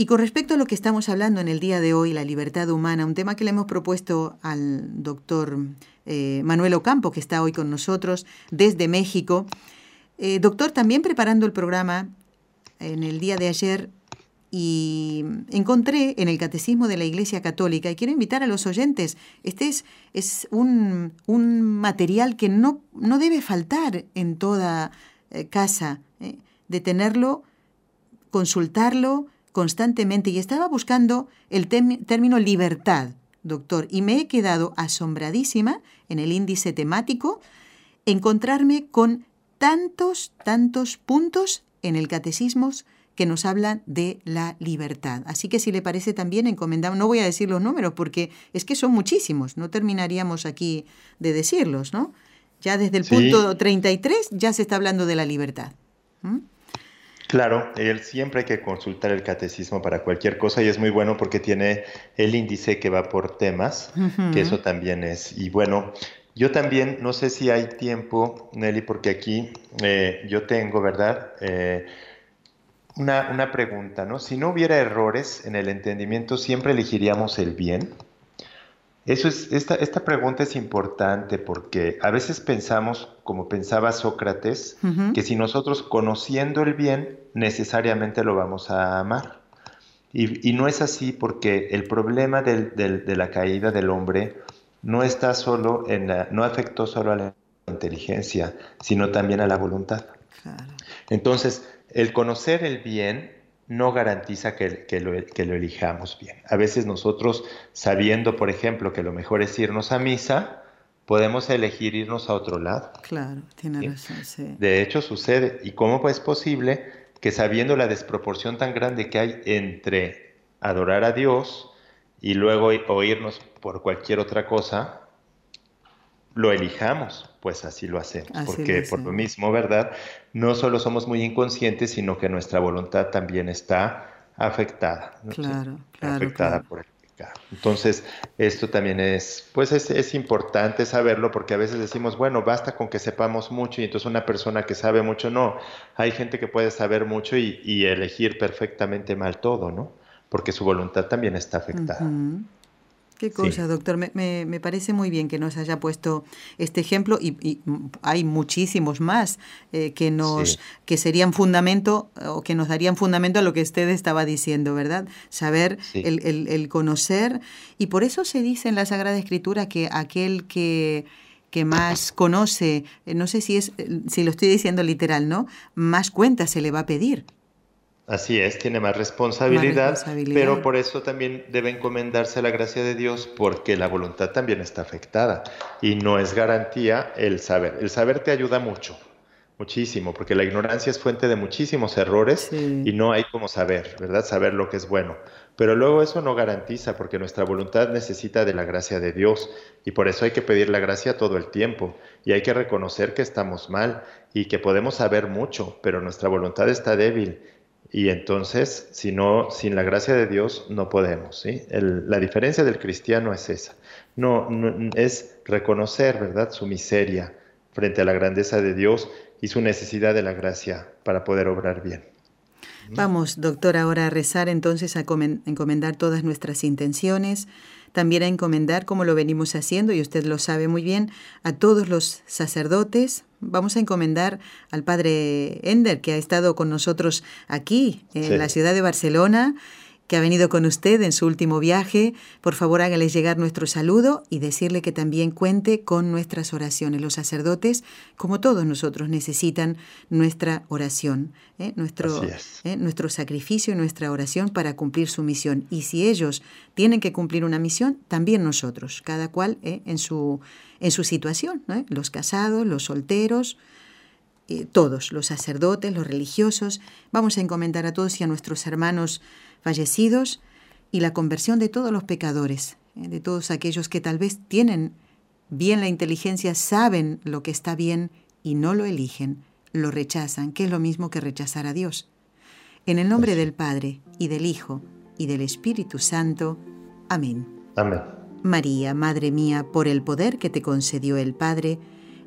Y con respecto a lo que estamos hablando en el día de hoy, la libertad humana, un tema que le hemos propuesto al doctor eh, Manuel Ocampo, que está hoy con nosotros desde México. Eh, doctor, también preparando el programa en el día de ayer y encontré en el Catecismo de la Iglesia Católica, y quiero invitar a los oyentes, este es, es un, material que no, no debe faltar en toda eh, casa de tenerlo, consultarlo constantemente y estaba buscando el término libertad, doctor, y me he quedado asombradísima en el índice temático encontrarme con tantos, tantos puntos en el catecismo que nos hablan de la libertad. Así que si le parece también encomendamos, no voy a decir los números porque es que son muchísimos, no terminaríamos aquí de decirlos, ¿no? Ya desde el punto 33 ya se está hablando de la libertad. Claro, él siempre hay que consultar el catecismo para cualquier cosa y es muy bueno porque tiene el índice que va por temas, que eso también es. Y bueno, yo también, no sé si hay tiempo, Nelly, porque aquí eh, yo tengo, ¿verdad? Eh, una, una pregunta, ¿no? Si no hubiera errores en el entendimiento, ¿siempre elegiríamos el bien? Eso es, esta, esta pregunta es importante porque a veces pensamos, como pensaba Sócrates, que si nosotros conociendo el bien, necesariamente lo vamos a amar. Y, no es así porque el problema de la caída del hombre no está solo en la, no afectó solo a la inteligencia, sino también a la voluntad. Entonces, el conocer el bien no garantiza que, lo, elijamos bien. A veces nosotros, sabiendo, por ejemplo, que lo mejor es irnos a misa, podemos elegir irnos a otro lado. Claro, tiene razón. Sí. De hecho, sucede. ¿Y cómo es posible que sabiendo la desproporción tan grande que hay entre adorar a Dios y luego oírnos por cualquier otra cosa, lo elijamos? Pues así lo hacemos. porque por lo mismo, ¿verdad? no solo somos muy inconscientes, sino que nuestra voluntad también está afectada. Claro, claro. Afectada por el pecado. Entonces, esto también es, pues es, es, importante saberlo porque a veces decimos, bueno, basta con que sepamos mucho y entonces una persona que sabe mucho, no, hay gente que puede saber mucho y, y elegir perfectamente mal todo, ¿no? Porque su voluntad también está afectada. Qué cosa, doctor. Me, parece muy bien que nos haya puesto este ejemplo y, hay muchísimos más eh, que nos que serían fundamento o que nos darían fundamento a lo que usted estaba diciendo, ¿verdad? Saber, el, el, conocer y por eso se dice en la Sagrada Escritura que aquel que que más conoce, eh, no sé si es si lo estoy diciendo literal, ¿no? Más cuentas se le va a pedir. Así es, tiene más responsabilidad, pero por eso también debe encomendarse a la gracia de Dios porque la voluntad también está afectada y no es garantía el saber. El saber te ayuda mucho, muchísimo, porque la ignorancia es fuente de muchísimos errores y no hay como saber, ¿verdad? Saber lo que es bueno. Pero luego eso no garantiza porque nuestra voluntad necesita de la gracia de Dios y por eso hay que pedir la gracia todo el tiempo y hay que reconocer que estamos mal y que podemos saber mucho, pero nuestra voluntad está débil y entonces, si no, sin la gracia de Dios no podemos. la diferencia del cristiano es esa. No, es reconocer, ¿verdad?, su miseria frente a la grandeza de Dios y su necesidad de la gracia para poder obrar bien. Vamos, doctor, ahora a rezar entonces, a encomendar todas nuestras intenciones, también a encomendar, como lo venimos haciendo, y usted lo sabe muy bien, a todos los sacerdotes. Vamos a encomendar al padre Ender, que ha estado con nosotros aquí, en la ciudad de Barcelona, que ha venido con usted en su último viaje. Por favor, hágale llegar nuestro saludo y decirle que también cuente con nuestras oraciones. Los sacerdotes, como todos nosotros, necesitan nuestra oración, ¿eh? nuestro, ¿eh? nuestro sacrificio y nuestra oración para cumplir su misión. Y si ellos tienen que cumplir una misión, también nosotros, cada cual ¿eh? en, su, en su situación, los casados, los solteros, todos, los sacerdotes, los religiosos. Vamos a encomendar a todos y a nuestros hermanos fallecidos y la conversión de todos los pecadores, eh, de todos aquellos que tal vez tienen bien la inteligencia, saben lo que está bien y no lo eligen, lo rechazan, que es lo mismo que rechazar a Dios. En el nombre del Padre, y del Hijo, y del Espíritu Santo. Amén. Amén. María, Madre mía, por el poder que te concedió el Padre,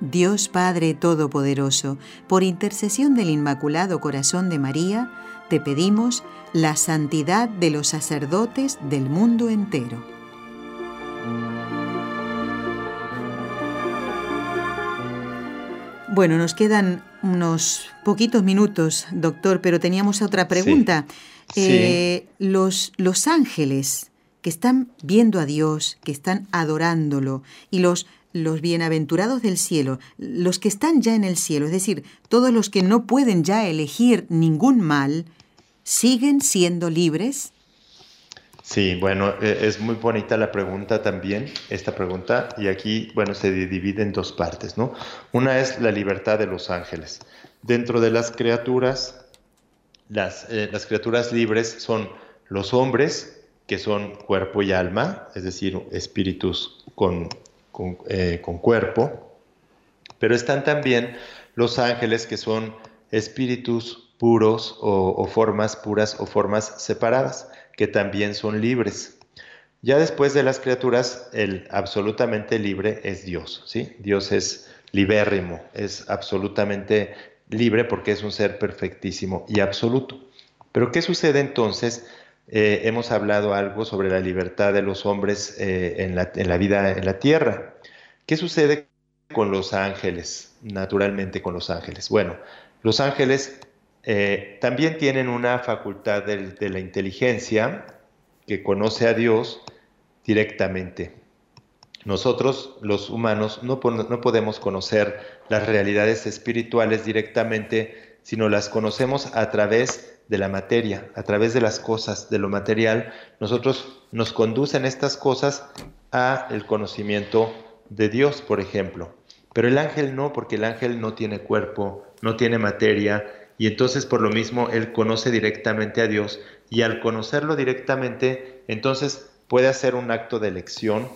Dios Padre Todopoderoso, por intercesión del Inmaculado Corazón de María, te pedimos la santidad de los sacerdotes del mundo entero. Bueno, nos quedan unos poquitos minutos, doctor, pero teníamos otra pregunta. Eh, los, los ángeles que están viendo a Dios, que están adorándolo, y los, los bienaventurados del cielo, los que están ya en el cielo, es decir, todos los que no pueden ya elegir ningún mal, ¿siguen siendo libres? Sí, bueno, e, es muy bonita la pregunta también, esta pregunta, y aquí, bueno, se divide en dos partes, ¿no? Una es la libertad de los ángeles. Dentro de las criaturas, las, eh, las criaturas libres son los hombres, que son cuerpo y alma, es decir, espíritus con, con, eh, con cuerpo, pero están también los ángeles, que son espíritus puros o, formas puras o formas separadas, que también son libres. Ya después de las criaturas, el absolutamente libre es Dios, ¿sí? Dios es libérrimo, es absolutamente libre porque es un ser perfectísimo y absoluto. Pero ¿qué sucede entonces? Eh, hemos hablado algo sobre la libertad de los hombres eh, en, la, vida en la tierra. ¿Qué sucede con los ángeles? Naturalmente con los ángeles. Bueno, los ángeles eh, también tienen una facultad de, la inteligencia que conoce a Dios directamente. Nosotros, los humanos, no, no podemos conocer las realidades espirituales directamente, sino las conocemos a través de la materia, a través de las cosas, de lo material. Nosotros nos conducen estas cosas a el conocimiento de Dios, por ejemplo. Pero el ángel no, porque el ángel no tiene cuerpo, no tiene materia, y entonces por lo mismo él conoce directamente a Dios y al conocerlo directamente, entonces puede hacer un acto de elección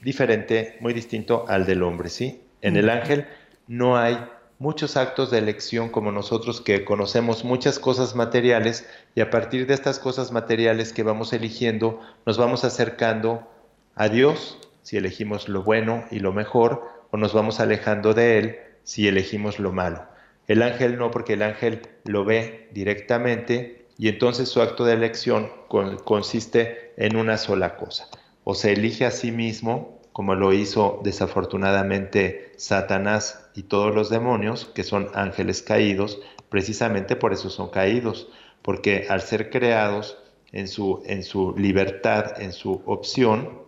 diferente, muy distinto al del hombre, ¿sí? En el ángel no hay muchos actos de elección como nosotros que conocemos muchas cosas materiales y a partir de estas cosas materiales que vamos eligiendo nos vamos acercando a Dios si elegimos lo bueno y lo mejor o nos vamos alejando de Él si elegimos lo malo. El ángel no, porque el ángel lo ve directamente y entonces su acto de elección consiste en una sola cosa. O se elige a sí mismo, como lo hizo desafortunadamente Satanás y todos los demonios, que son ángeles caídos, precisamente por eso son caídos, porque al ser creados en su, en su libertad, en su opción,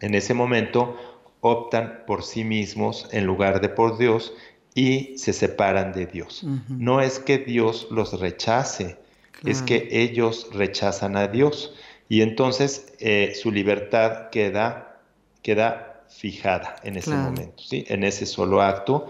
en ese momento optan por sí mismos en lugar de por Dios y se separan de Dios. No es que Dios los rechace, es que ellos rechazan a Dios. Y entonces eh, su libertad queda, queda fijada en ese momento, ¿sí? en ese solo acto.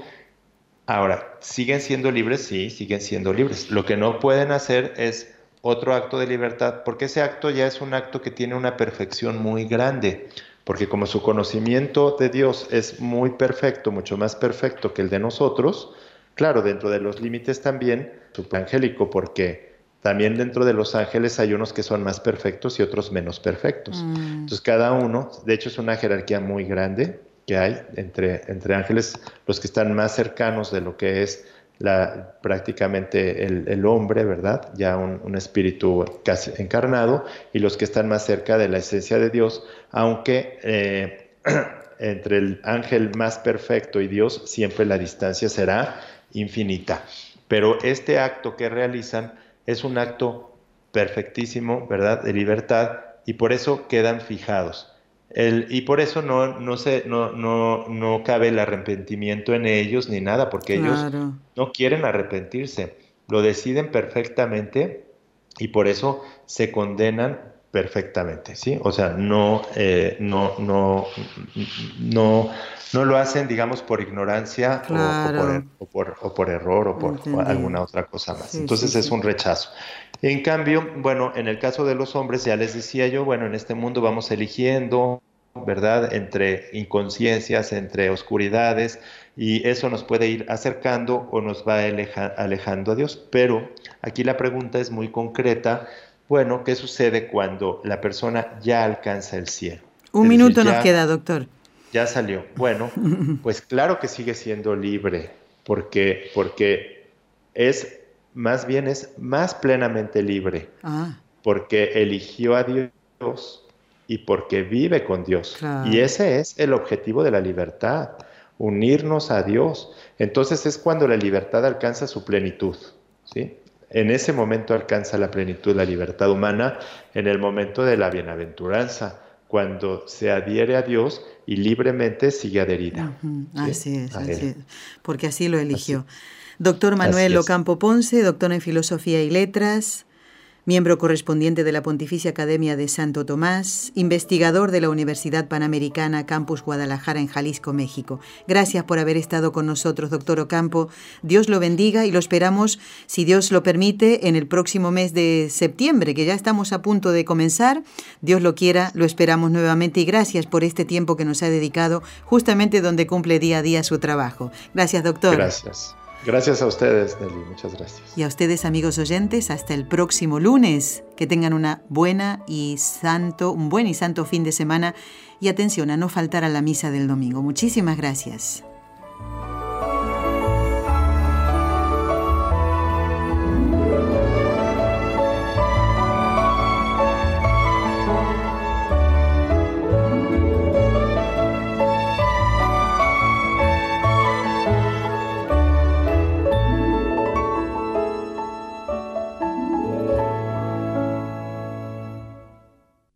Ahora, ¿siguen siendo libres? Sí, siguen siendo libres. Lo que no pueden hacer es otro acto de libertad, porque ese acto ya es un acto que tiene una perfección muy grande porque como su conocimiento de Dios es muy perfecto, mucho más perfecto que el de nosotros, claro, dentro de los límites también, angélico, porque también dentro de los ángeles hay unos que son más perfectos y otros menos perfectos. Mm. Entonces cada uno, de hecho es una jerarquía muy grande que hay entre, entre ángeles, los que están más cercanos de lo que es la, prácticamente el, hombre, ¿verdad? Ya un, espíritu casi encarnado, y los que están más cerca de la esencia de Dios, aunque eh, <clears throat> entre el ángel más perfecto y Dios siempre la distancia será infinita. Pero este acto que realizan es un acto perfectísimo, ¿verdad? De libertad, y por eso quedan fijados. Y por eso no, no, se, no, no, no cabe el arrepentimiento en ellos ni nada, porque ellos no quieren arrepentirse, lo deciden perfectamente y por eso se condenan perfectamente, ¿sí? O sea, no, eh, no, no, no, no lo hacen, digamos, por ignorancia o, por, o, por, error o por alguna otra cosa más. Entonces es un rechazo. En cambio, bueno, en el caso de los hombres, ya les decía yo, bueno, en este mundo vamos eligiendo, ¿verdad? Entre inconsciencias, entre oscuridades, y eso nos puede ir acercando o nos va alejando a Dios. Pero aquí la pregunta es muy concreta. Bueno, ¿qué sucede cuando la persona ya alcanza el cielo? Un minuto nos queda, doctor. Ya salió. Bueno, <laughs> pues claro que sigue siendo libre, porque, porque es más bien es más plenamente libre, ah. porque eligió a Dios y porque vive con Dios. Y ese es el objetivo de la libertad, unirnos a Dios. Entonces es cuando la libertad alcanza su plenitud. ¿sí? En ese momento alcanza la plenitud la libertad humana, en el momento de la bienaventuranza, cuando se adhiere a Dios y libremente sigue adherida. Así es, así es, porque así lo eligió. Doctor Manuel Ocampo Ponce, doctor en Filosofía y Letras, miembro correspondiente de la Pontificia Academia de Santo Tomás, investigador de la Universidad Panamericana Campus Guadalajara en Jalisco, México. Gracias por haber estado con nosotros, doctor Ocampo. Dios lo bendiga y lo esperamos, si Dios lo permite, en el próximo mes de septiembre, que ya estamos a punto de comenzar. Dios lo quiera, lo esperamos nuevamente y gracias por este tiempo que nos ha dedicado justamente donde cumple día a día su trabajo. Gracias, doctor. Gracias. Gracias a ustedes, Nelly, muchas gracias. Y a ustedes, amigos oyentes, hasta el próximo lunes. Que tengan una buena y santo, un buen y santo fin de semana y atención a no faltar a la misa del domingo. Muchísimas gracias.